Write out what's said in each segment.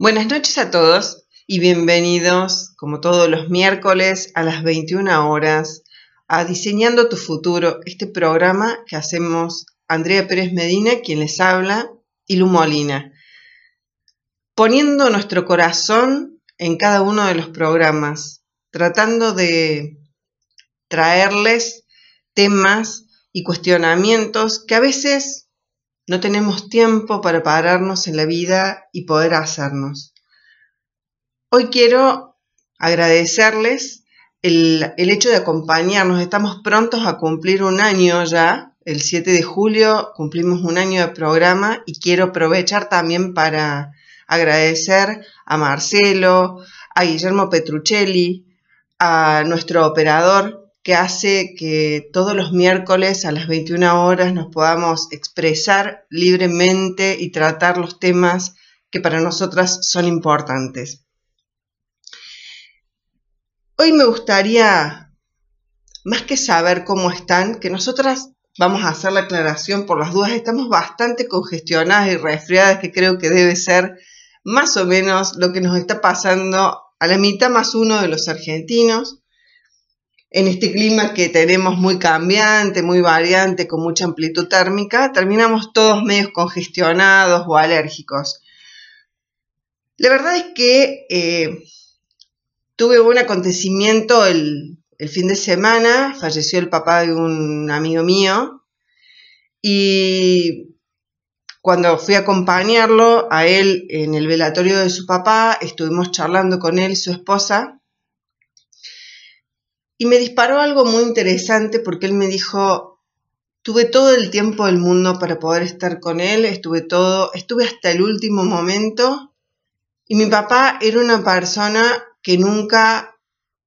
Buenas noches a todos y bienvenidos, como todos los miércoles a las 21 horas, a Diseñando tu Futuro, este programa que hacemos Andrea Pérez Medina, quien les habla, y Lu Molina, poniendo nuestro corazón en cada uno de los programas, tratando de traerles temas y cuestionamientos que a veces no tenemos tiempo para pararnos en la vida y poder hacernos. Hoy quiero agradecerles el, hecho de acompañarnos. Estamos prontos a cumplir un año ya. El 7 de julio cumplimos un año de programa y quiero aprovechar también para agradecer a Marcelo, a Guillermo Petruccelli, a nuestro operador que hace que todos los miércoles a las 21 horas nos podamos expresar libremente y tratar los temas que para nosotras son importantes. Hoy me gustaría, más que saber cómo están, que nosotras vamos a hacer la aclaración por las dudas, estamos bastante congestionadas y resfriadas, que creo que debe ser más o menos lo que nos está pasando a la mitad más uno de los argentinos en este clima que tenemos muy cambiante, muy variante, con mucha amplitud térmica, terminamos todos medios congestionados o alérgicos. La verdad es que eh, tuve un acontecimiento el, el fin de semana, falleció el papá de un amigo mío y cuando fui a acompañarlo a él en el velatorio de su papá, estuvimos charlando con él y su esposa y me disparó algo muy interesante porque él me dijo, tuve todo el tiempo del mundo para poder estar con él, estuve todo, estuve hasta el último momento. Y mi papá era una persona que nunca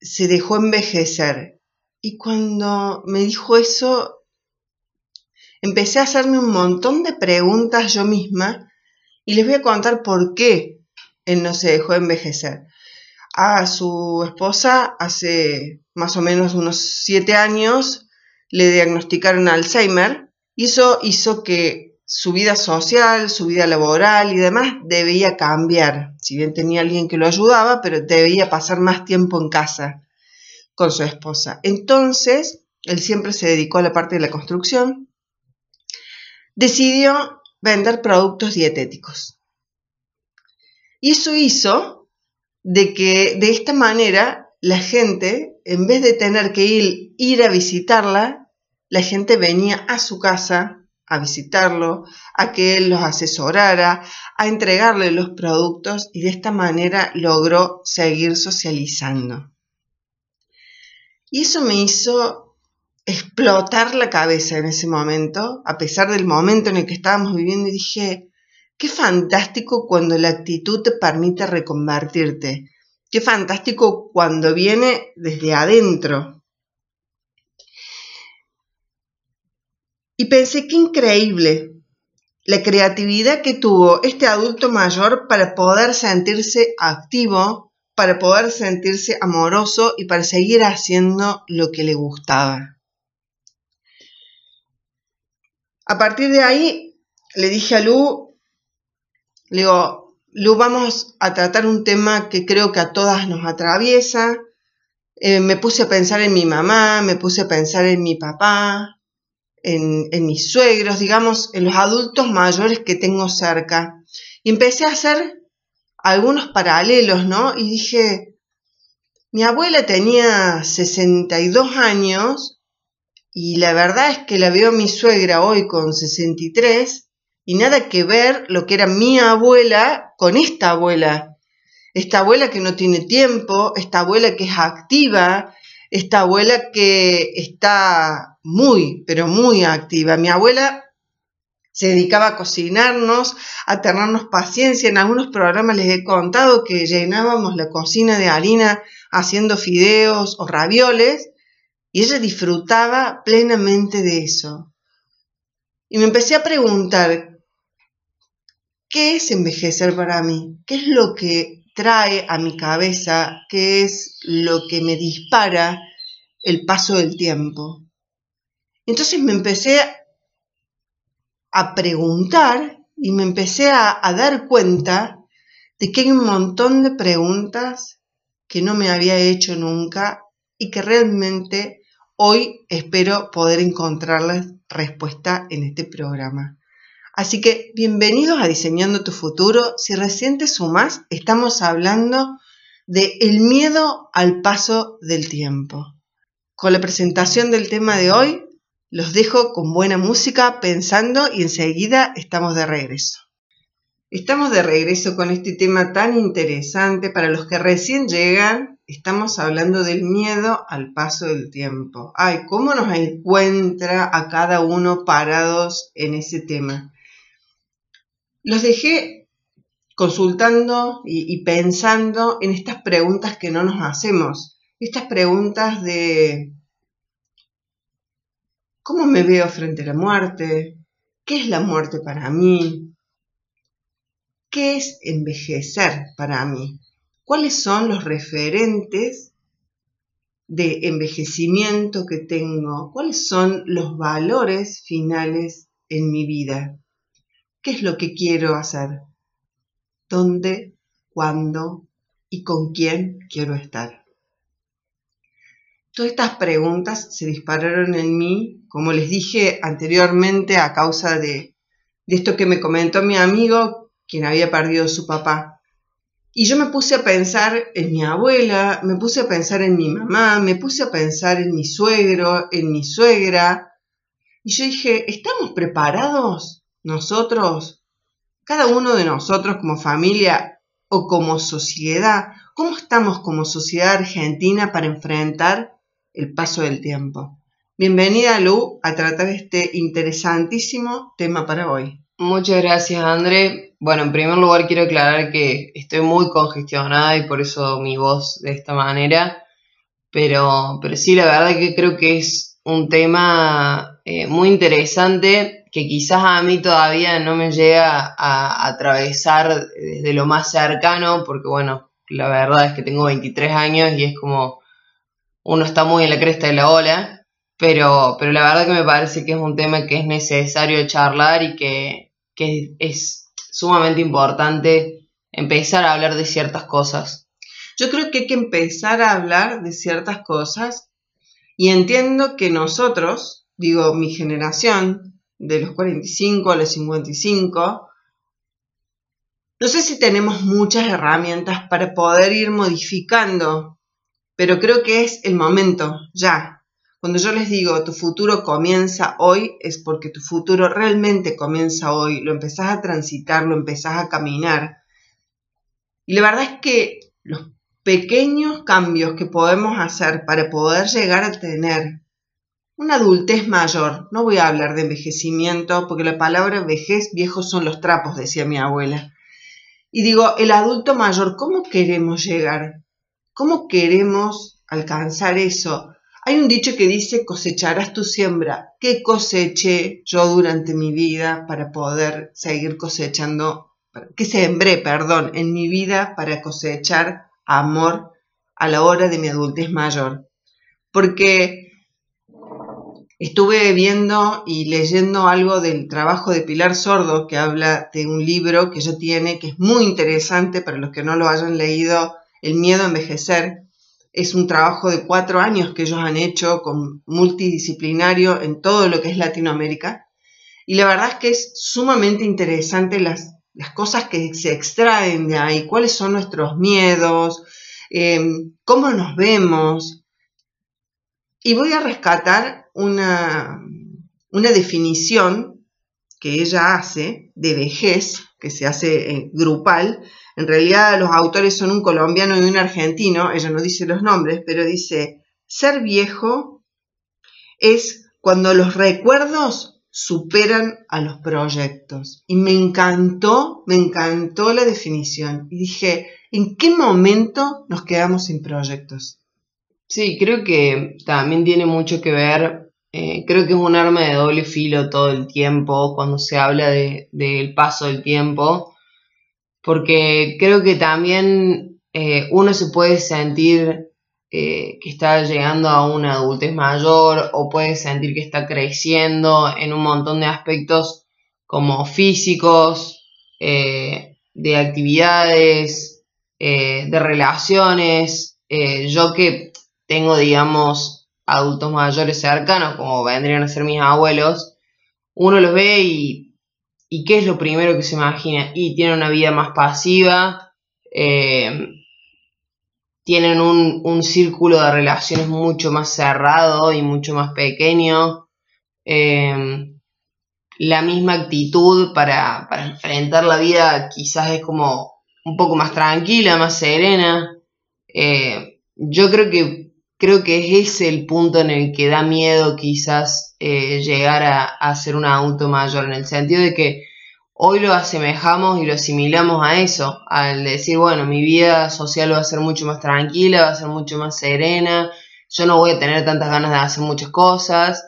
se dejó envejecer. Y cuando me dijo eso, empecé a hacerme un montón de preguntas yo misma y les voy a contar por qué él no se dejó envejecer. A su esposa hace más o menos unos siete años, le diagnosticaron Alzheimer y eso hizo que su vida social, su vida laboral y demás debía cambiar. Si bien tenía alguien que lo ayudaba, pero debía pasar más tiempo en casa con su esposa. Entonces, él siempre se dedicó a la parte de la construcción. Decidió vender productos dietéticos. Y eso hizo de que de esta manera la gente en vez de tener que ir, ir a visitarla, la gente venía a su casa a visitarlo, a que él los asesorara, a entregarle los productos y de esta manera logró seguir socializando. Y eso me hizo explotar la cabeza en ese momento, a pesar del momento en el que estábamos viviendo, y dije, qué fantástico cuando la actitud te permite reconvertirte, Qué fantástico cuando viene desde adentro. Y pensé qué increíble la creatividad que tuvo este adulto mayor para poder sentirse activo, para poder sentirse amoroso y para seguir haciendo lo que le gustaba. A partir de ahí le dije a Lu, le digo, lo vamos a tratar un tema que creo que a todas nos atraviesa. Eh, me puse a pensar en mi mamá, me puse a pensar en mi papá, en, en mis suegros, digamos, en los adultos mayores que tengo cerca. Y empecé a hacer algunos paralelos, ¿no? Y dije, mi abuela tenía 62 años y la verdad es que la veo a mi suegra hoy con 63 y nada que ver lo que era mi abuela con esta abuela. Esta abuela que no tiene tiempo, esta abuela que es activa, esta abuela que está muy, pero muy activa. Mi abuela se dedicaba a cocinarnos, a tenernos paciencia. En algunos programas les he contado que llenábamos la cocina de harina haciendo fideos o ravioles y ella disfrutaba plenamente de eso. Y me empecé a preguntar, ¿Qué es envejecer para mí? ¿Qué es lo que trae a mi cabeza? ¿Qué es lo que me dispara el paso del tiempo? Entonces me empecé a preguntar y me empecé a, dar cuenta de que hay un montón de preguntas que no me había hecho nunca y que realmente hoy espero poder encontrarles respuesta en este programa. Así que bienvenidos a Diseñando tu futuro. Si recién te sumás, estamos hablando de el miedo al paso del tiempo. Con la presentación del tema de hoy, los dejo con buena música pensando y enseguida estamos de regreso. Estamos de regreso con este tema tan interesante para los que recién llegan. Estamos hablando del miedo al paso del tiempo. Ay, cómo nos encuentra a cada uno parados en ese tema. Los dejé consultando y, pensando en estas preguntas que no nos hacemos. Estas preguntas de ¿cómo me veo frente a la muerte? ¿Qué es la muerte para mí? ¿Qué es envejecer para mí? ¿Cuáles son los referentes de envejecimiento que tengo? ¿Cuáles son los valores finales en mi vida? ¿Qué es lo que quiero hacer? ¿Dónde, cuándo y con quién quiero estar? Todas estas preguntas se dispararon en mí, como les dije anteriormente, a causa de, esto que me comentó mi amigo, quien había perdido a su papá. Y yo me puse a pensar en mi abuela, me puse a pensar en mi mamá, me puse a pensar en mi suegro, en mi suegra. Y yo dije, ¿estamos preparados nosotros, cada uno de nosotros como familia o como sociedad, cómo estamos como sociedad argentina para enfrentar el paso del tiempo. Bienvenida Lu a tratar este interesantísimo tema para hoy. Muchas gracias André. Bueno, en primer lugar quiero aclarar que estoy muy congestionada y por eso mi voz de esta manera, pero, pero sí, la verdad que creo que es un tema eh, muy interesante que quizás a mí todavía no me llega a, atravesar desde lo más cercano, porque bueno, la verdad es que tengo 23 años y es como uno está muy en la cresta de la ola, pero, pero la verdad que me parece que es un tema que es necesario charlar y que, que es sumamente importante empezar a hablar de ciertas cosas. Yo creo que hay que empezar a hablar de ciertas cosas y entiendo que nosotros, digo, mi generación, de los 45 a los 55. No sé si tenemos muchas herramientas para poder ir modificando, pero creo que es el momento, ya. Cuando yo les digo tu futuro comienza hoy, es porque tu futuro realmente comienza hoy, lo empezás a transitar, lo empezás a caminar. Y la verdad es que los pequeños cambios que podemos hacer para poder llegar a tener una adultez mayor. No voy a hablar de envejecimiento porque la palabra vejez, viejos son los trapos, decía mi abuela. Y digo, el adulto mayor, ¿cómo queremos llegar? ¿Cómo queremos alcanzar eso? Hay un dicho que dice, cosecharás tu siembra. ¿Qué coseché yo durante mi vida para poder seguir cosechando? ¿Qué sembré, perdón, en mi vida para cosechar amor a la hora de mi adultez mayor? Porque Estuve viendo y leyendo algo del trabajo de Pilar Sordo, que habla de un libro que ella tiene, que es muy interesante para los que no lo hayan leído, El miedo a envejecer. Es un trabajo de cuatro años que ellos han hecho con multidisciplinario en todo lo que es Latinoamérica. Y la verdad es que es sumamente interesante las, las cosas que se extraen de ahí, cuáles son nuestros miedos, eh, cómo nos vemos. Y voy a rescatar una, una definición que ella hace de vejez, que se hace eh, grupal. En realidad los autores son un colombiano y un argentino, ella no dice los nombres, pero dice, ser viejo es cuando los recuerdos superan a los proyectos. Y me encantó, me encantó la definición. Y dije, ¿en qué momento nos quedamos sin proyectos? Sí, creo que también tiene mucho que ver eh, creo que es un arma de doble filo todo el tiempo cuando se habla del paso del tiempo, porque creo que también eh, uno se puede sentir eh, que está llegando a una adultez mayor o puede sentir que está creciendo en un montón de aspectos como físicos, de actividades, de relaciones. Yo que tengo, digamos, adultos mayores cercanos, como vendrían a ser mis abuelos, uno los ve y, ¿qué es lo primero que se imagina? Y tienen una vida más pasiva, eh, tienen un, círculo de relaciones mucho más cerrado y mucho más pequeño. la misma actitud para, para enfrentar la vida quizás es como un poco más tranquila, más serena. Eh, yo creo que creo que es ese el punto en el que da miedo quizás eh, llegar a, a, ser un adulto mayor, en el sentido de que hoy lo asemejamos y lo asimilamos a eso, al decir, bueno, mi vida social va a ser mucho más tranquila, va a ser mucho más serena, yo no voy a tener tantas ganas de hacer muchas cosas.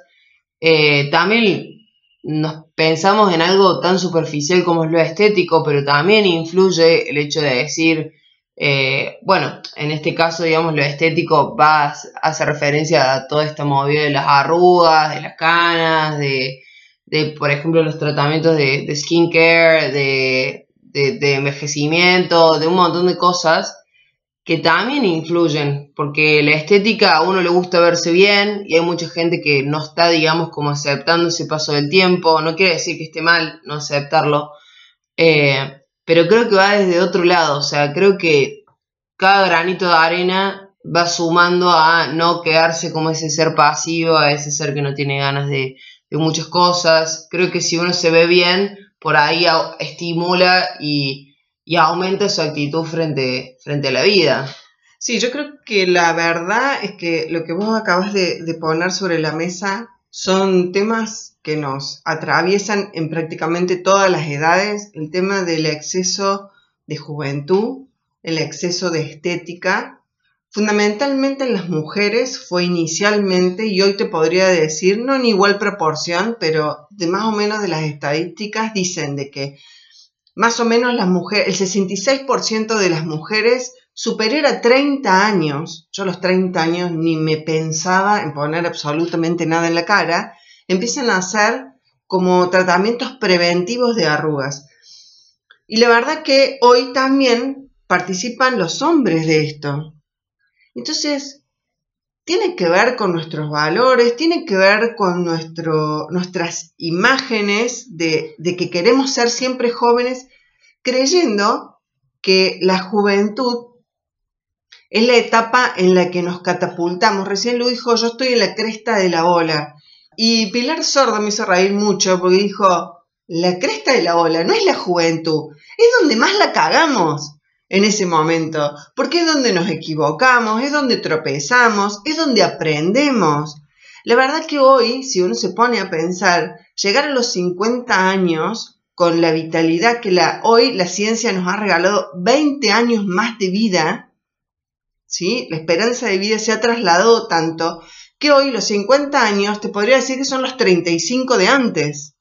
Eh, también nos pensamos en algo tan superficial como es lo estético, pero también influye el hecho de decir, eh, bueno, en este caso, digamos, lo estético va a hacer referencia a toda esta movida de las arrugas, de las canas, de, de por ejemplo, los tratamientos de, skincare, de, de, de envejecimiento, de un montón de cosas que también influyen, porque la estética a uno le gusta verse bien y hay mucha gente que no está, digamos, como aceptando ese paso del tiempo, no quiere decir que esté mal no aceptarlo, eh, pero creo que va desde otro lado, o sea, creo que cada granito de arena va sumando a no quedarse como ese ser pasivo, a ese ser que no tiene ganas de, muchas cosas, creo que si uno se ve bien, por ahí estimula y y aumenta su actitud frente, frente a la vida. Sí, yo creo que la verdad es que lo que vos acabas de poner sobre la mesa son temas que nos atraviesan en prácticamente todas las edades. El tema del exceso de juventud, el exceso de estética, fundamentalmente en las mujeres fue inicialmente, y hoy te podría decir, no en igual proporción, pero de más o menos de las estadísticas dicen de que más o menos las mujeres, el 66% de las mujeres superior a 30 años, yo a los 30 años ni me pensaba en poner absolutamente nada en la cara, empiezan a hacer como tratamientos preventivos de arrugas. Y la verdad que hoy también participan los hombres de esto. Entonces, tiene que ver con nuestros valores, tiene que ver con nuestro, nuestras imágenes de, de, que queremos ser siempre jóvenes, creyendo que la juventud es la etapa en la que nos catapultamos. Recién lo dijo, yo estoy en la cresta de la ola. Y Pilar Sordo me hizo reír mucho porque dijo, la cresta de la ola no es la juventud, es donde más la cagamos en ese momento, porque es donde nos equivocamos, es donde tropezamos, es donde aprendemos. La verdad que hoy, si uno se pone a pensar, llegar a los 50 años con la vitalidad que hoy la ciencia nos ha regalado 20 años más de vida, ¿sí? La esperanza de vida se ha trasladado tanto que hoy los 50 años te podría decir que son los 35 de antes.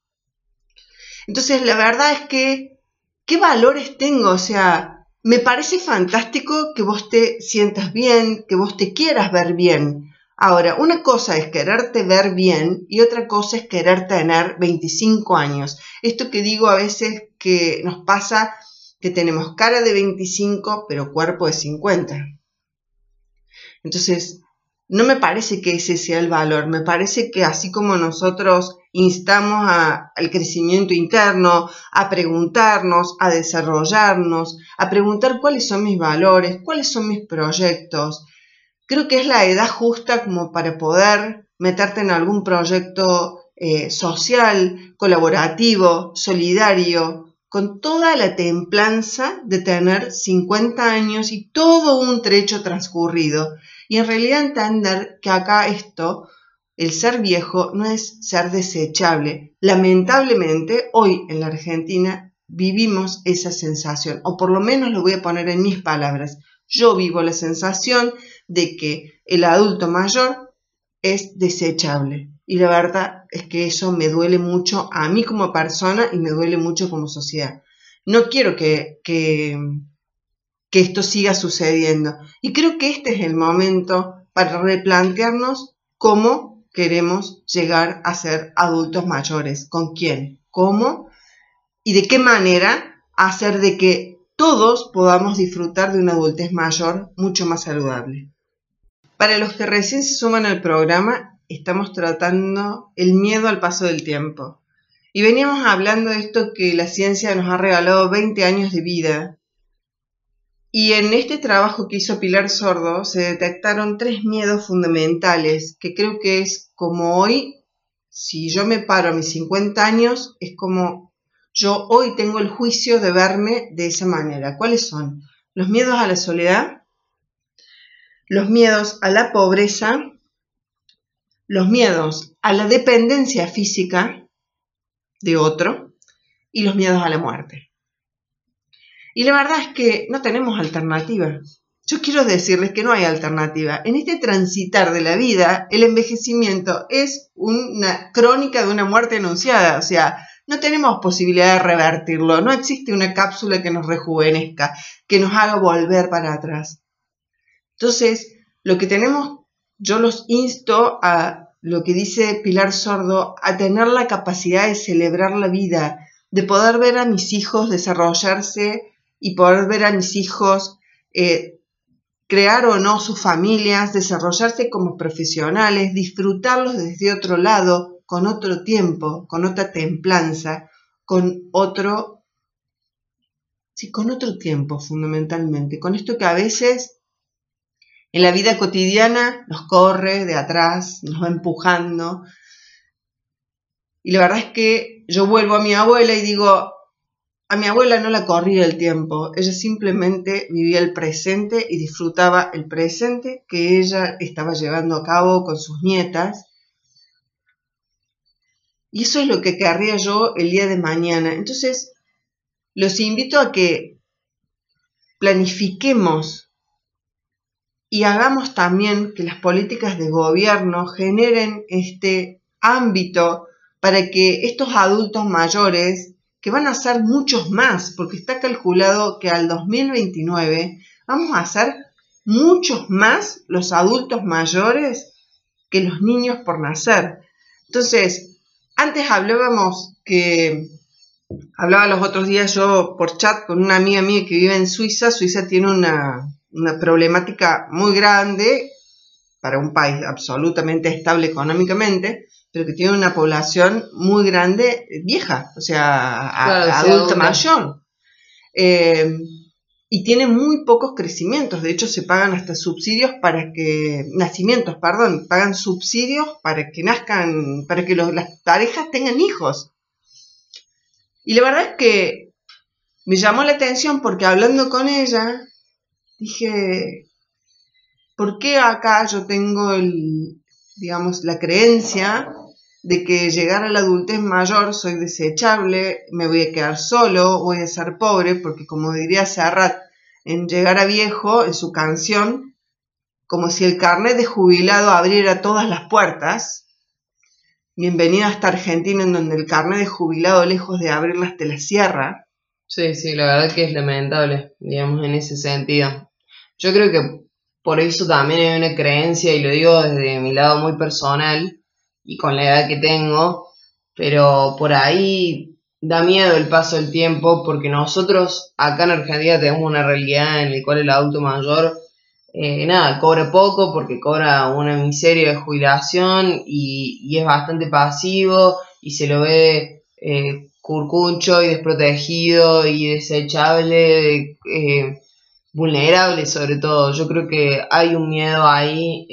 Entonces, la verdad es que, ¿qué valores tengo? O sea, me parece fantástico que vos te sientas bien, que vos te quieras ver bien. Ahora, una cosa es quererte ver bien y otra cosa es querer tener 25 años. Esto que digo a veces que nos pasa que tenemos cara de 25 pero cuerpo de 50. Entonces, no me parece que ese sea el valor, me parece que así como nosotros instamos al crecimiento interno, a preguntarnos, a desarrollarnos, a preguntar cuáles son mis valores, cuáles son mis proyectos, creo que es la edad justa como para poder meterte en algún proyecto eh, social, colaborativo, solidario, con toda la templanza de tener 50 años y todo un trecho transcurrido y en realidad entender que acá esto, el ser viejo, no es ser desechable. Lamentablemente, hoy en la Argentina vivimos esa sensación, o por lo menos lo voy a poner en mis palabras. Yo vivo la sensación de que el adulto mayor es desechable. Y la verdad es que eso me duele mucho a mí como persona y me duele mucho como sociedad. No quiero que, que que esto siga sucediendo. Y creo que este es el momento para replantearnos cómo queremos llegar a ser adultos mayores, con quién, cómo y de qué manera hacer de que todos podamos disfrutar de una adultez mayor mucho más saludable. Para los que recién se suman al programa, estamos tratando el miedo al paso del tiempo. Y veníamos hablando de esto que la ciencia nos ha regalado 20 años de vida. Y en este trabajo que hizo Pilar Sordo se detectaron tres miedos fundamentales que creo que es como hoy, si yo me paro a mis 50 años, es como yo hoy tengo el juicio de verme de esa manera. ¿Cuáles son? Los miedos a la soledad, los miedos a la pobreza, los miedos a la dependencia física de otro y los miedos a la muerte. Y la verdad es que no tenemos alternativa. Yo quiero decirles que no hay alternativa. En este transitar de la vida, el envejecimiento es una crónica de una muerte anunciada. O sea, no tenemos posibilidad de revertirlo, no existe una cápsula que nos rejuvenezca, que nos haga volver para atrás. Entonces, lo que tenemos, yo los insto a lo que dice Pilar Sordo, a tener la capacidad de celebrar la vida, de poder ver a mis hijos desarrollarse y poder ver a mis hijos eh, crear o no sus familias, desarrollarse como profesionales, disfrutarlos desde otro lado, con otro tiempo, con otra templanza, con otro, sí, con otro tiempo fundamentalmente, con esto que a veces en la vida cotidiana nos corre de atrás, nos va empujando. Y la verdad es que yo vuelvo a mi abuela y digo, a mi abuela no la corría el tiempo, ella simplemente vivía el presente y disfrutaba el presente que ella estaba llevando a cabo con sus nietas y eso es lo que querría yo el día de mañana. Entonces, los invito a que planifiquemos y hagamos también que las políticas de gobierno generen este ámbito para que estos adultos mayores, que van a ser muchos más, porque está calculado que al 2029 vamos a ser muchos más los adultos mayores que los niños por nacer. Entonces, antes hablábamos que, hablaba los otros días yo por chat con una amiga mía que vive en Suiza. Suiza tiene una, problemática muy grande para un país absolutamente estable económicamente, pero que tiene una población muy grande, vieja, o sea, adulta mayor. Eh, y tiene muy pocos crecimientos. De hecho, se pagan hasta subsidios para que, nacimientos, perdón, pagan subsidios para que nazcan, para que las parejas tengan hijos. Y la verdad es que me llamó la atención porque hablando con ella, dije, ¿por qué acá yo tengo el, digamos, la creencia de que llegar a la adultez mayor soy desechable, me voy a quedar solo, voy a ser pobre, porque como diría Serrat, en Llegar a Viejo, en su canción, como si el carnet de jubilado abriera todas las puertas. Bienvenida a esta Argentina en donde el carnet de jubilado, lejos de abrirlas, te la cierra. Sí, sí, la verdad que es lamentable, digamos, en ese sentido. Yo creo que por eso también hay una creencia, y lo digo desde mi lado muy personal y con la edad que tengo, pero por ahí da miedo el paso del tiempo porque nosotros acá en Argentina tenemos una realidad en la cual el adulto mayor, eh, nada, cobra poco porque cobra una miseria de jubilación y, es bastante pasivo y se lo ve eh, curcuncho y desprotegido y desechable, eh, vulnerable sobre todo. Yo creo que hay un miedo ahí.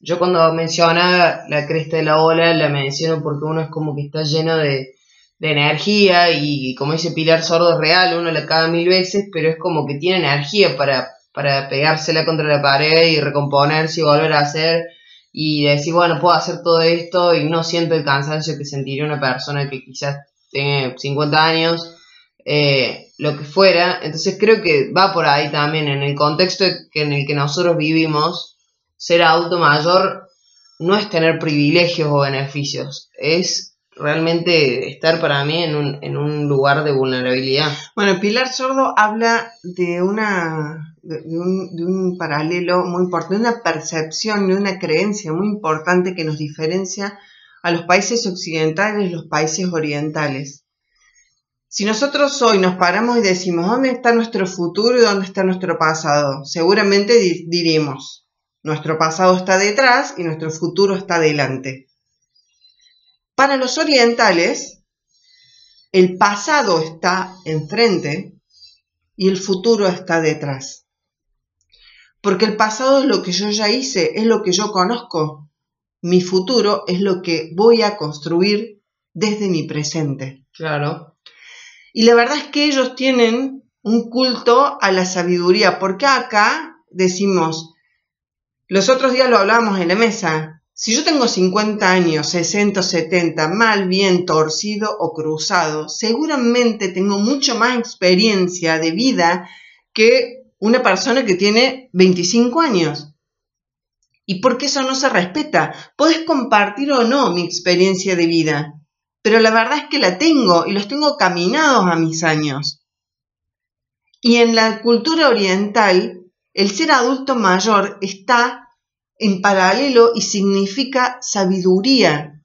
Yo cuando mencionaba la cresta de la ola la menciono porque uno es como que está lleno de de energía y como dice Pilar Sordo es real, uno la caga mil veces, pero es como que tiene energía para, para pegársela contra la pared y recomponerse y volver a hacer y decir, bueno, puedo hacer todo esto y no siento el cansancio que sentiría una persona que quizás tiene 50 años, eh, lo que fuera. Entonces creo que va por ahí también, en el contexto en el que nosotros vivimos, ser adulto mayor no es tener privilegios o beneficios, es realmente estar para mí en un, en un lugar de vulnerabilidad. Bueno, Pilar Sordo habla de una de un, de un paralelo muy importante, una percepción, de una creencia muy importante que nos diferencia a los países occidentales los países orientales. Si nosotros hoy nos paramos y decimos, ¿dónde está nuestro futuro y dónde está nuestro pasado? Seguramente diremos, nuestro pasado está detrás y nuestro futuro está delante. Para los orientales, el pasado está enfrente y el futuro está detrás. Porque el pasado es lo que yo ya hice, es lo que yo conozco. Mi futuro es lo que voy a construir desde mi presente. Claro. Y la verdad es que ellos tienen un culto a la sabiduría, porque acá decimos, los otros días lo hablábamos en la mesa, si yo tengo 50 años, 60, 70, mal, bien, torcido o cruzado, seguramente tengo mucho más experiencia de vida que una persona que tiene 25 años. ¿Y por qué eso no se respeta? Puedes compartir o no mi experiencia de vida, pero la verdad es que la tengo y los tengo caminados a mis años. Y en la cultura oriental, el ser adulto mayor está en paralelo y significa sabiduría.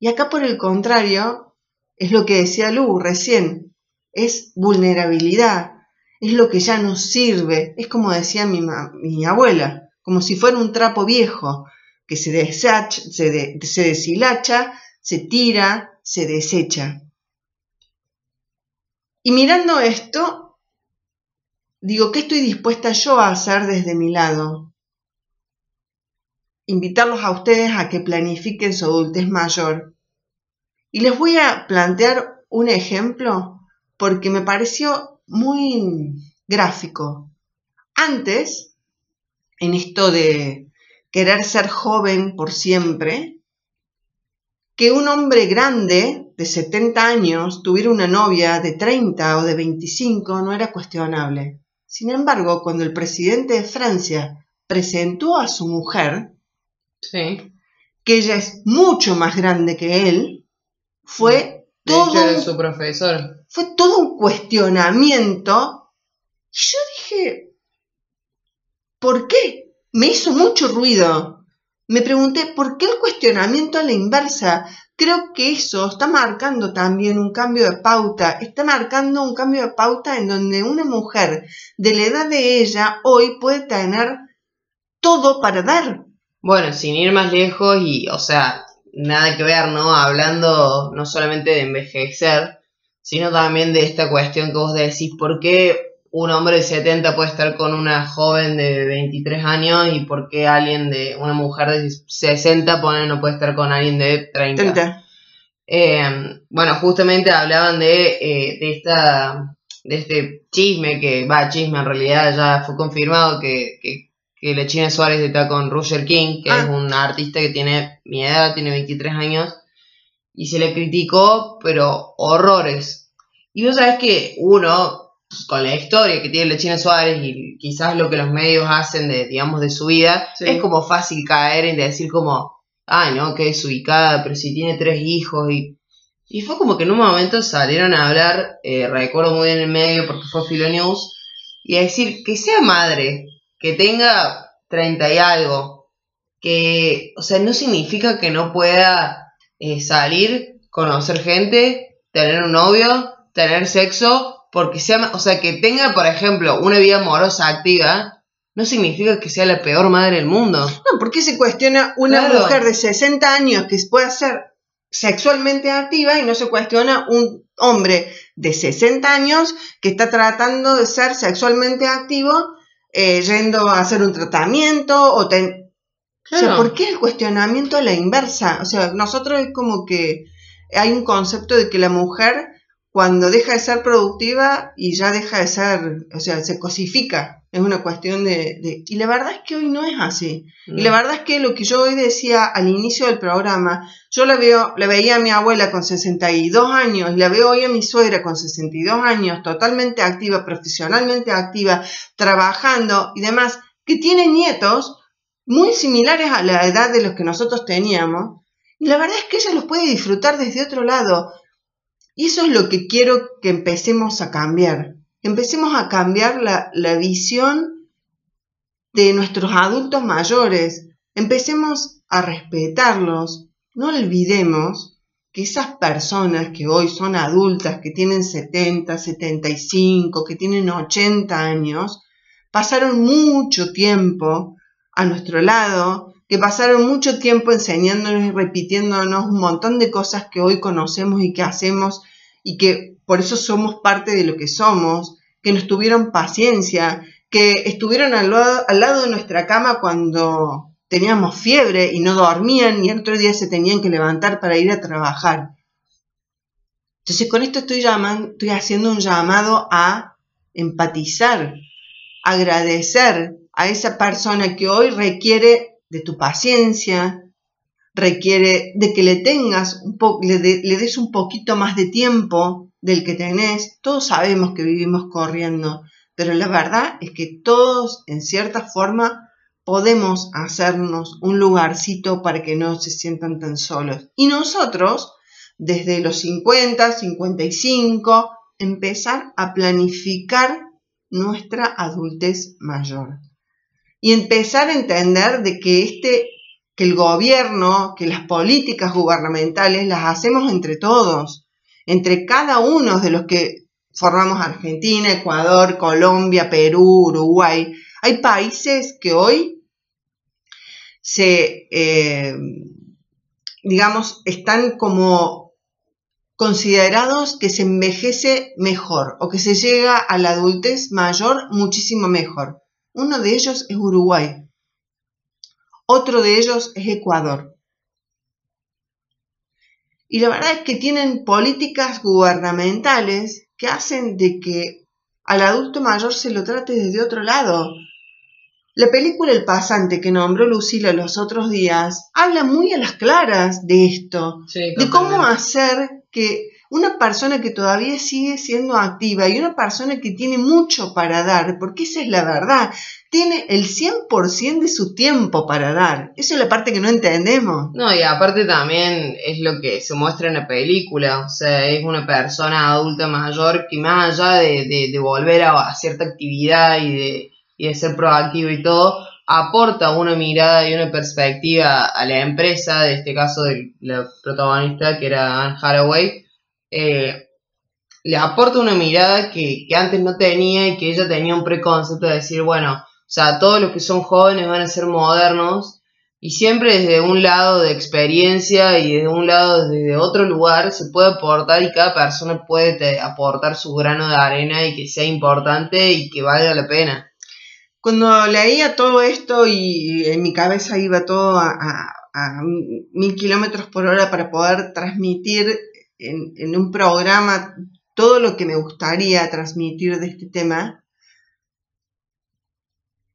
Y acá por el contrario, es lo que decía Lu recién, es vulnerabilidad, es lo que ya no sirve, es como decía mi, abuela, como si fuera un trapo viejo, que se, se deshilacha, se tira, se desecha. Y mirando esto, digo, ¿qué estoy dispuesta yo a hacer desde mi lado? Invitarlos a ustedes a que planifiquen su adultez mayor. Y les voy a plantear un ejemplo porque me pareció muy gráfico. Antes, en esto de querer ser joven por siempre, que un hombre grande de 70 años tuviera una novia de 30 o de 25 no era cuestionable. Sin embargo, cuando el presidente de Francia presentó a su mujer, sí. que ella es mucho más grande que él, fue todo, su profesor. fue todo un cuestionamiento. Yo dije, ¿por qué? Me hizo mucho ruido. Me pregunté por qué el cuestionamiento a la inversa. Creo que eso está marcando también un cambio de pauta, está marcando un cambio de pauta en donde una mujer de la edad de ella hoy puede tener todo para dar. Bueno, sin ir más lejos y, o sea, nada que ver, ¿no? Hablando no solamente de envejecer, sino también de esta cuestión que vos decís, ¿por qué un hombre de 70 puede estar con una joven de 23 años y por qué alguien de una mujer de 60 pone, no puede estar con alguien de 30. Eh, bueno, justamente hablaban de, eh, de esta de este chisme que va chisme en realidad ya fue confirmado que, que, que Lechina Suárez está con Roger King que es ah. un artista que tiene mi edad tiene 23 años y se le criticó pero horrores y vos sabés que uno con la historia que tiene China Suárez y quizás lo que los medios hacen de, digamos, de su vida, es como fácil caer en decir como, ay, no, que es ubicada, pero si tiene tres hijos y... Y fue como que en un momento salieron a hablar, eh, recuerdo muy bien en el medio porque fue Filo News, y a decir que sea madre, que tenga 30 y algo, que, o sea, no significa que no pueda eh, salir, conocer gente, tener un novio, tener sexo porque sea, o sea, que tenga, por ejemplo, una vida amorosa activa, no significa que sea la peor madre del mundo. No, porque se cuestiona una mujer de 60 años que pueda ser sexualmente activa y no se cuestiona un hombre de 60 años que está tratando de ser sexualmente activo eh, yendo a hacer un tratamiento o, o sea, ¿por qué el cuestionamiento a la inversa? O sea, nosotros es como que hay un concepto de que la mujer cuando deja de ser productiva y ya deja de ser, o sea, se cosifica. Es una cuestión de, Y la verdad es que hoy no es así. Y la verdad es que lo que yo hoy decía al inicio del programa, yo la, veo, la veía a mi abuela con 62 años, y la veo hoy a mi suegra con 62 años, totalmente activa, profesionalmente activa, trabajando y demás, que tiene nietos muy similares a la edad de los que nosotros teníamos. Y la verdad es que ella los puede disfrutar desde otro lado. Y eso es lo que quiero que empecemos a cambiar. Empecemos a cambiar la, visión de nuestros adultos mayores. Empecemos a respetarlos. No olvidemos que esas personas que hoy son adultas, que tienen 70, 75, que tienen 80 años, pasaron mucho tiempo a nuestro lado, que pasaron mucho tiempo enseñándonos y repitiéndonos un montón de cosas que hoy conocemos y que hacemos y que por eso somos parte de lo que somos, que nos tuvieron paciencia, que estuvieron al lado, de nuestra cama cuando teníamos fiebre y no dormían y el otro día se tenían que levantar para ir a trabajar. Entonces con esto estoy, llamando, estoy haciendo un llamado a empatizar, agradecer a esa persona que hoy requiere de tu paciencia, requiere de que le tengas un poco, le, le des un poquito más de tiempo del que tenés. Todos sabemos que vivimos corriendo, pero la verdad es que todos, en cierta forma, podemos hacernos un lugarcito para que no se sientan tan solos. Y nosotros, desde los 50, 55, empezar a planificar nuestra adultez mayor. Y empezar a entender de que este que el gobierno, que las políticas gubernamentales las hacemos entre todos, entre cada uno de los que formamos Argentina, Ecuador, Colombia, Perú, Uruguay. Hay países que hoy se, eh, digamos, están como considerados que se envejece mejor o que se llega a la adultez mayor muchísimo mejor. Uno de ellos es Uruguay. Otro de ellos es Ecuador. Y la verdad es que tienen políticas gubernamentales que hacen de que al adulto mayor se lo trate desde otro lado. La película El pasante que nombró Lucila los otros días habla muy a las claras de esto, de cómo hacer que una persona que todavía sigue siendo activa y una persona que tiene mucho para dar, porque esa es la verdad, tiene el 100% de su tiempo para dar. Esa es la parte que no entendemos. No, y aparte también es lo que se muestra en la película, o sea, es una persona adulta mayor que más allá de, volver a, cierta actividad y de, y de ser proactivo y todo, aporta una mirada y una perspectiva a la empresa, de este caso de la protagonista que era Anne Haraway, eh, le aporta una mirada que, antes no tenía y que ella tenía un preconcepto de decir, bueno, o sea, todos los que son jóvenes van a ser modernos y siempre desde un lado de experiencia y desde un lado desde otro lugar se puede aportar y cada persona puede aportar su grano de arena y que sea importante y que valga la pena. Cuando leía todo esto y en mi cabeza iba todo a, a mil kilómetros por hora para poder transmitir en, un programa todo lo que me gustaría transmitir de este tema,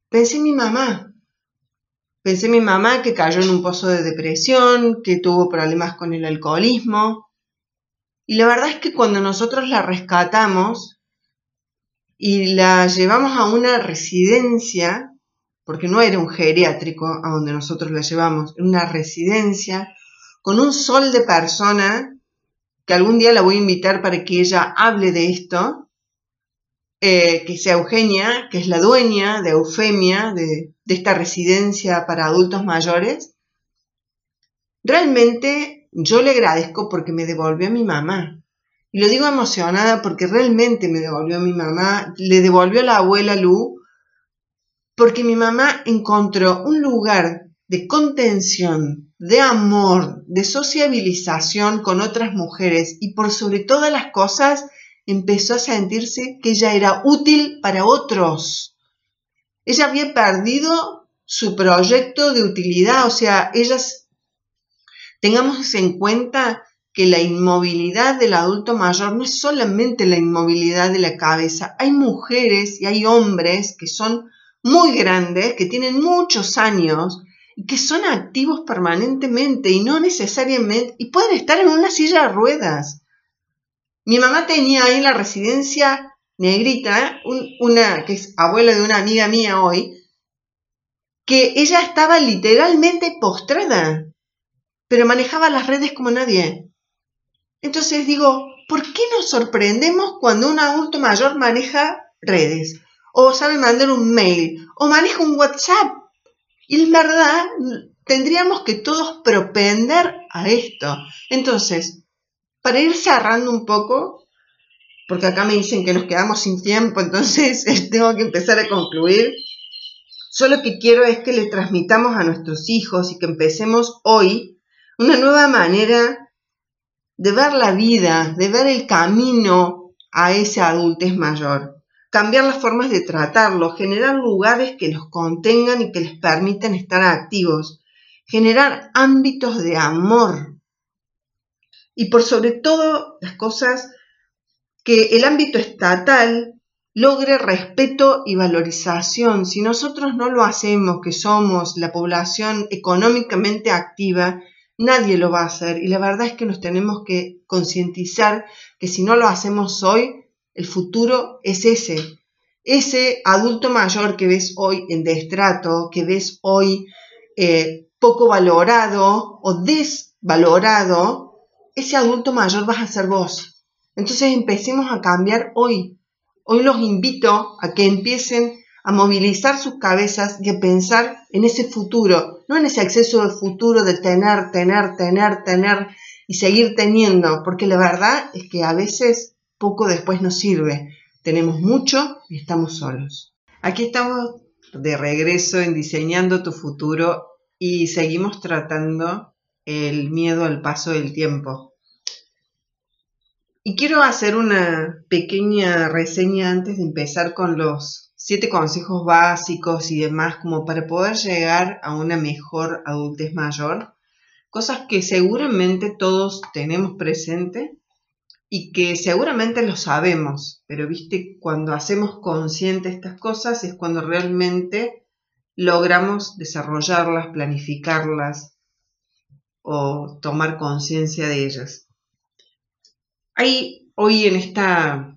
pensé en mi mamá. Pensé en mi mamá que cayó en un pozo de depresión, que tuvo problemas con el alcoholismo. Y la verdad es que cuando nosotros la rescatamos y la llevamos a una residencia, porque no era un geriátrico a donde nosotros la llevamos, una residencia, con un sol de persona que algún día la voy a invitar para que ella hable de esto, eh, que sea Eugenia, que es la dueña de Eufemia, de, de esta residencia para adultos mayores. Realmente yo le agradezco porque me devolvió a mi mamá. Y lo digo emocionada porque realmente me devolvió a mi mamá, le devolvió a la abuela Lu, porque mi mamá encontró un lugar de contención, de amor, de sociabilización con otras mujeres y por sobre todas las cosas empezó a sentirse que ella era útil para otros. Ella había perdido su proyecto de utilidad, o sea, ellas tengamos en cuenta que la inmovilidad del adulto mayor no es solamente la inmovilidad de la cabeza, hay mujeres y hay hombres que son muy grandes, que tienen muchos años que son activos permanentemente y no necesariamente, y pueden estar en una silla de ruedas. Mi mamá tenía ahí en la residencia negrita, una que es abuela de una amiga mía hoy, que ella estaba literalmente postrada, pero manejaba las redes como nadie. Entonces digo, ¿por qué nos sorprendemos cuando un adulto mayor maneja redes? O sabe mandar un mail, o maneja un WhatsApp, y en verdad tendríamos que todos propender a esto. Entonces, para ir cerrando un poco, porque acá me dicen que nos quedamos sin tiempo, entonces tengo que empezar a concluir. Solo que quiero es que le transmitamos a nuestros hijos y que empecemos hoy una nueva manera de ver la vida, de ver el camino a ese adultez mayor. Cambiar las formas de tratarlo, generar lugares que los contengan y que les permitan estar activos, generar ámbitos de amor. Y por sobre todo las cosas, que el ámbito estatal logre respeto y valorización. Si nosotros no lo hacemos, que somos la población económicamente activa, nadie lo va a hacer. Y la verdad es que nos tenemos que concientizar que si no lo hacemos hoy, el futuro es ese. Ese adulto mayor que ves hoy en destrato, que ves hoy eh, poco valorado o desvalorado, ese adulto mayor vas a ser vos. Entonces empecemos a cambiar hoy. Hoy los invito a que empiecen a movilizar sus cabezas y a pensar en ese futuro, no en ese exceso de futuro de tener, tener, tener, tener y seguir teniendo, porque la verdad es que a veces poco después nos sirve. Tenemos mucho y estamos solos. Aquí estamos de regreso en diseñando tu futuro y seguimos tratando el miedo al paso del tiempo. Y quiero hacer una pequeña reseña antes de empezar con los siete consejos básicos y demás como para poder llegar a una mejor adultez mayor. Cosas que seguramente todos tenemos presente y que seguramente lo sabemos, pero viste, cuando hacemos consciente estas cosas es cuando realmente logramos desarrollarlas, planificarlas o tomar conciencia de ellas. Hay hoy en esta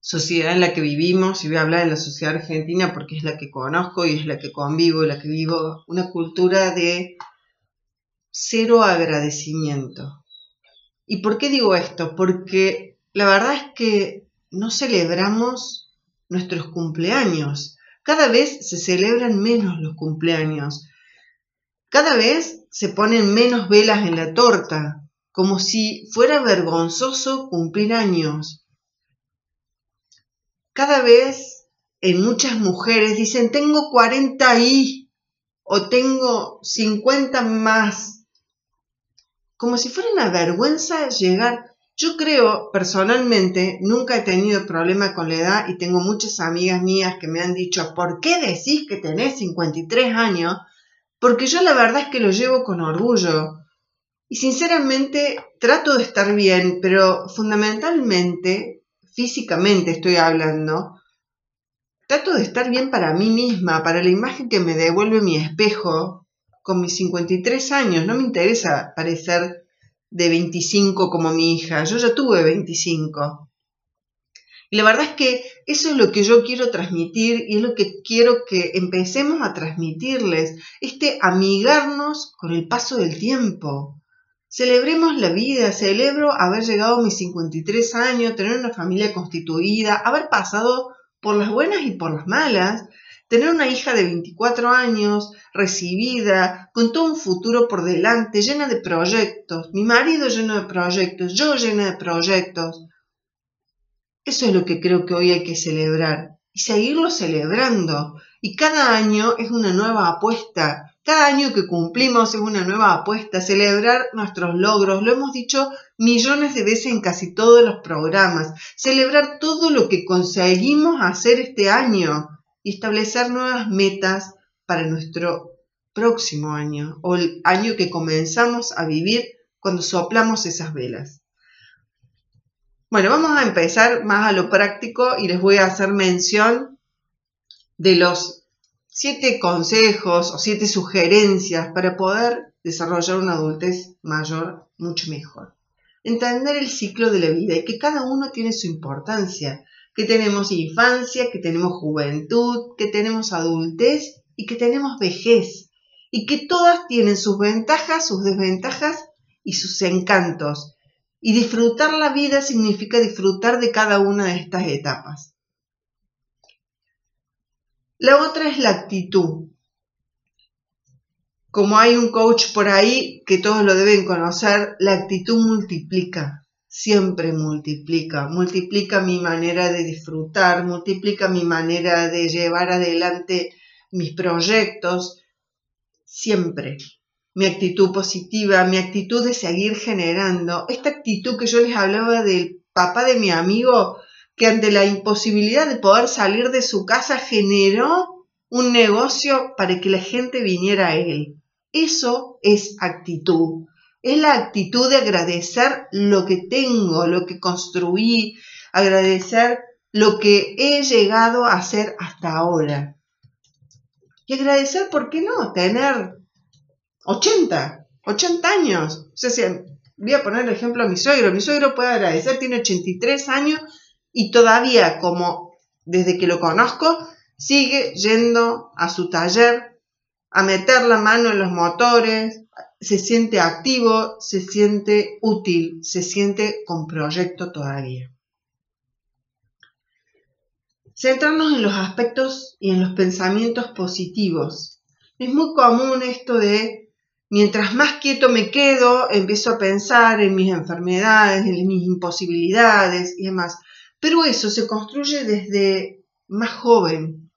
sociedad en la que vivimos, y voy a hablar de la sociedad argentina porque es la que conozco y es la que convivo, la que vivo, una cultura de cero agradecimiento. ¿Y por qué digo esto? Porque la verdad es que no celebramos nuestros cumpleaños. Cada vez se celebran menos los cumpleaños. Cada vez se ponen menos velas en la torta como si fuera vergonzoso cumplir años. Cada vez en muchas mujeres dicen tengo 40 y o tengo 50 más. Como si fuera una vergüenza llegar. Yo creo, personalmente, nunca he tenido problema con la edad y tengo muchas amigas mías que me han dicho, ¿por qué decís que tenés 53 años? Porque yo la verdad es que lo llevo con orgullo. Y sinceramente trato de estar bien, pero fundamentalmente, físicamente estoy hablando, trato de estar bien para mí misma, para la imagen que me devuelve mi espejo con mis 53 años. No me interesa parecer de 25 como mi hija, yo ya tuve 25. Y la verdad es que eso es lo que yo quiero transmitir y es lo que quiero que empecemos a transmitirles, este amigarnos con el paso del tiempo. Celebremos la vida, celebro haber llegado a mis 53 años, tener una familia constituida, haber pasado por las buenas y por las malas, tener una hija de 24 años, recibida, con todo un futuro por delante, llena de proyectos, mi marido lleno de proyectos, yo llena de proyectos. Eso es lo que creo que hoy hay que celebrar y seguirlo celebrando. Y cada año es una nueva apuesta, cada año que cumplimos es una nueva apuesta, celebrar nuestros logros, lo hemos dicho millones de veces en casi todos los programas, celebrar todo lo que conseguimos hacer este año y establecer nuevas metas para nuestro próximo año o el año que comenzamos a vivir cuando soplamos esas velas. Bueno, vamos a empezar más a lo práctico y les voy a hacer mención de los siete consejos o siete sugerencias para poder desarrollar una adultez mayor mucho mejor. Entender el ciclo de la vida y que cada uno tiene su importancia, que tenemos infancia, que tenemos juventud, que tenemos adultez y que tenemos vejez, y que todas tienen sus ventajas, sus desventajas y sus encantos. Y disfrutar la vida significa disfrutar de cada una de estas etapas. La otra es la actitud. Como hay un coach por ahí que todos lo deben conocer, la actitud multiplica. Siempre multiplica, multiplica mi manera de disfrutar, multiplica mi manera de llevar adelante mis proyectos, siempre. Mi actitud positiva, mi actitud de seguir generando, esta actitud que yo les hablaba del papá de mi amigo, que ante la imposibilidad de poder salir de su casa generó un negocio para que la gente viniera a él. Eso es actitud. Es la actitud de agradecer lo que tengo, lo que construí, agradecer lo que he llegado a hacer hasta ahora. Y agradecer, ¿por qué no? Tener 80, 80 años. O sea, voy a poner el ejemplo a mi suegro. Mi suegro puede agradecer, tiene 83 años y todavía, como desde que lo conozco, sigue yendo a su taller a meter la mano en los motores, se siente activo, se siente útil, se siente con proyecto todavía. Centrarnos en los aspectos y en los pensamientos positivos. Es muy común esto de, mientras más quieto me quedo, empiezo a pensar en mis enfermedades, en mis imposibilidades y demás. Pero eso se construye desde más joven.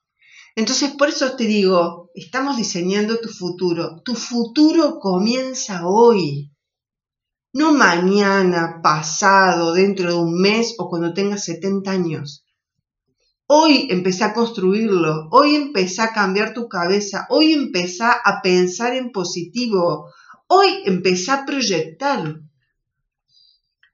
Entonces, por eso te digo, estamos diseñando tu futuro. Tu futuro comienza hoy. No mañana, pasado, dentro de un mes o cuando tengas 70 años. Hoy empezá a construirlo, hoy empezá a cambiar tu cabeza, hoy empezá a pensar en positivo, hoy empezá a proyectar.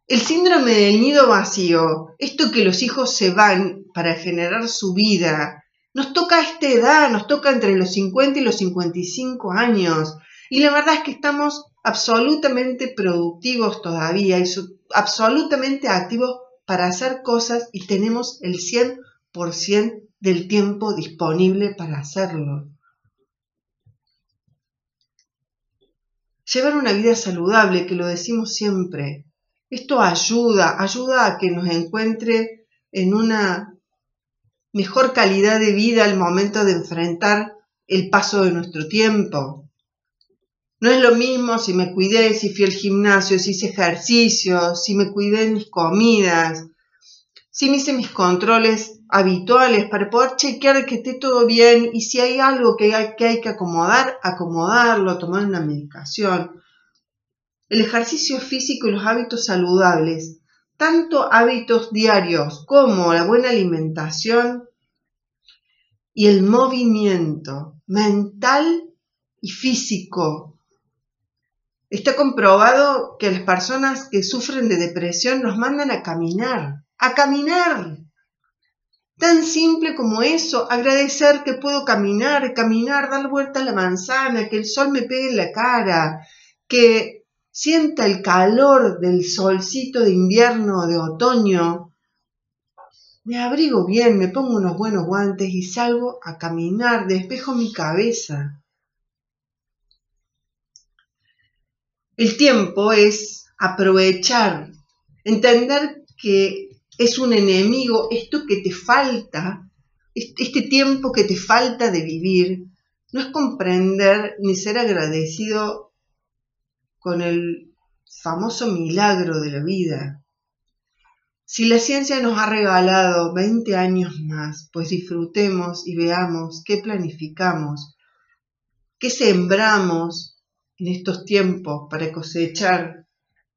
El síndrome del nido vacío, esto que los hijos se van para generar su vida, nos toca esta edad, nos toca entre los 50 y los 55 años. Y la verdad es que estamos absolutamente productivos todavía y absolutamente activos para hacer cosas y tenemos el 100% del tiempo disponible para hacerlo. Llevar una vida saludable, que lo decimos siempre, esto ayuda, ayuda a que nos encuentre en una mejor calidad de vida al momento de enfrentar el paso de nuestro tiempo. No es lo mismo si me cuidé, si fui al gimnasio, si hice ejercicio, si me cuidé en mis comidas, si me hice mis controles habituales para poder chequear que esté todo bien y si hay algo que hay que, hay que acomodar, acomodarlo, tomar una medicación. El ejercicio físico y los hábitos saludables, tanto hábitos diarios como la buena alimentación y el movimiento mental y físico. Está comprobado que las personas que sufren de depresión nos mandan a caminar, a caminar. Tan simple como eso, agradecer que puedo caminar, caminar, dar vuelta a la manzana, que el sol me pegue en la cara, que sienta el calor del solcito de invierno o de otoño, me abrigo bien, me pongo unos buenos guantes y salgo a caminar, despejo mi cabeza. El tiempo es aprovechar, entender que es un enemigo, esto que te falta, este tiempo que te falta de vivir, no es comprender ni ser agradecido con el famoso milagro de la vida. Si la ciencia nos ha regalado 20 años más, pues disfrutemos y veamos qué planificamos, qué sembramos en estos tiempos para cosechar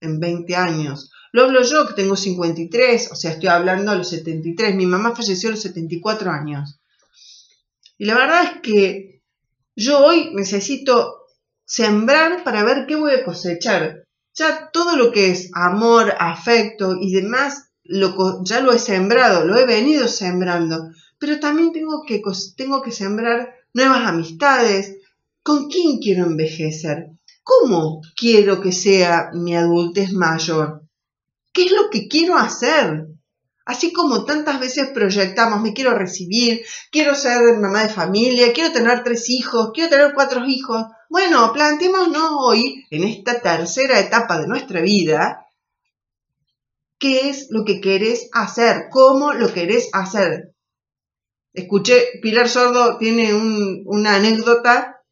en 20 años. Lo hablo yo que tengo 53, o sea, estoy hablando a los 73. Mi mamá falleció a los 74 años. Y la verdad es que yo hoy necesito sembrar para ver qué voy a cosechar. Ya todo lo que es amor, afecto y demás, lo, ya lo he sembrado, lo he venido sembrando, pero también tengo que, tengo que sembrar nuevas amistades. ¿Con quién quiero envejecer? ¿Cómo quiero que sea mi adultez mayor? ¿Qué es lo que quiero hacer? Así como tantas veces proyectamos, me quiero recibir, quiero ser mamá de familia, quiero tener tres hijos, quiero tener cuatro hijos. Bueno, planteémonos hoy, en esta tercera etapa de nuestra vida, qué es lo que querés hacer, cómo lo querés hacer. Escuché, Pilar Sordo tiene una anécdota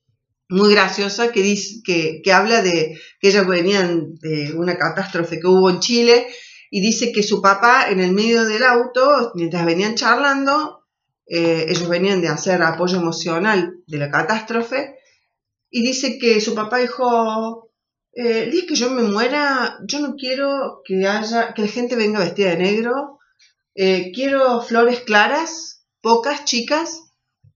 muy graciosa que, dice, que, que habla de que ellas venían de una catástrofe que hubo en Chile y dice que su papá en el medio del auto, mientras venían charlando, eh, ellos venían de hacer apoyo emocional de la catástrofe, y dice que su papá dijo, eh, que yo me muera, yo no quiero que haya, que la gente venga vestida de negro, eh, quiero flores claras, pocas, chicas,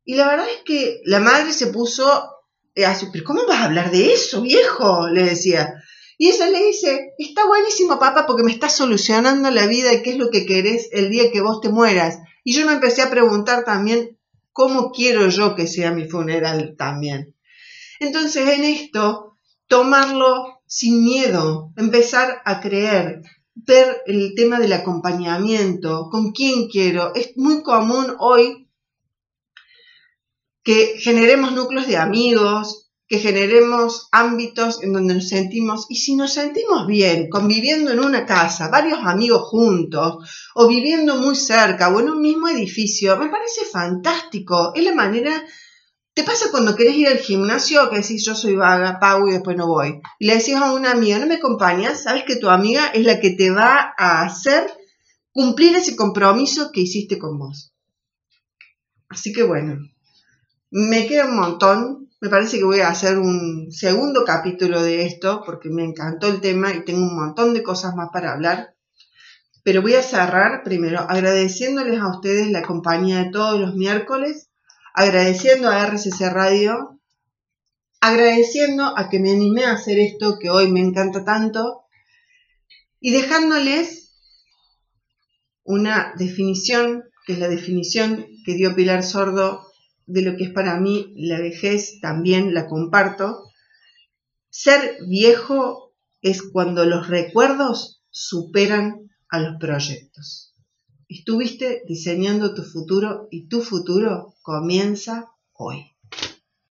y la verdad es que la madre se puso eh, así, pero ¿cómo vas a hablar de eso, viejo? le decía. Y ella le dice, está buenísimo, papá, porque me estás solucionando la vida y qué es lo que querés el día que vos te mueras. Y yo me empecé a preguntar también, ¿cómo quiero yo que sea mi funeral también? Entonces, en esto, tomarlo sin miedo, empezar a creer, ver el tema del acompañamiento, con quién quiero. Es muy común hoy que generemos núcleos de amigos, que generemos ámbitos en donde nos sentimos, y si nos sentimos bien, conviviendo en una casa, varios amigos juntos, o viviendo muy cerca, o en un mismo edificio, me parece fantástico. Es la manera ¿Te pasa cuando querés ir al gimnasio que decís yo soy vaga, pago y después no voy? Y le decís a una amiga, ¿no me acompañas? Sabes que tu amiga es la que te va a hacer cumplir ese compromiso que hiciste con vos. Así que bueno, me queda un montón. Me parece que voy a hacer un segundo capítulo de esto porque me encantó el tema y tengo un montón de cosas más para hablar. Pero voy a cerrar primero agradeciéndoles a ustedes la compañía de todos los miércoles agradeciendo a RCC Radio, agradeciendo a que me animé a hacer esto que hoy me encanta tanto y dejándoles una definición, que es la definición que dio Pilar Sordo de lo que es para mí la vejez, también la comparto. Ser viejo es cuando los recuerdos superan a los proyectos. Estuviste diseñando tu futuro y tu futuro comienza hoy.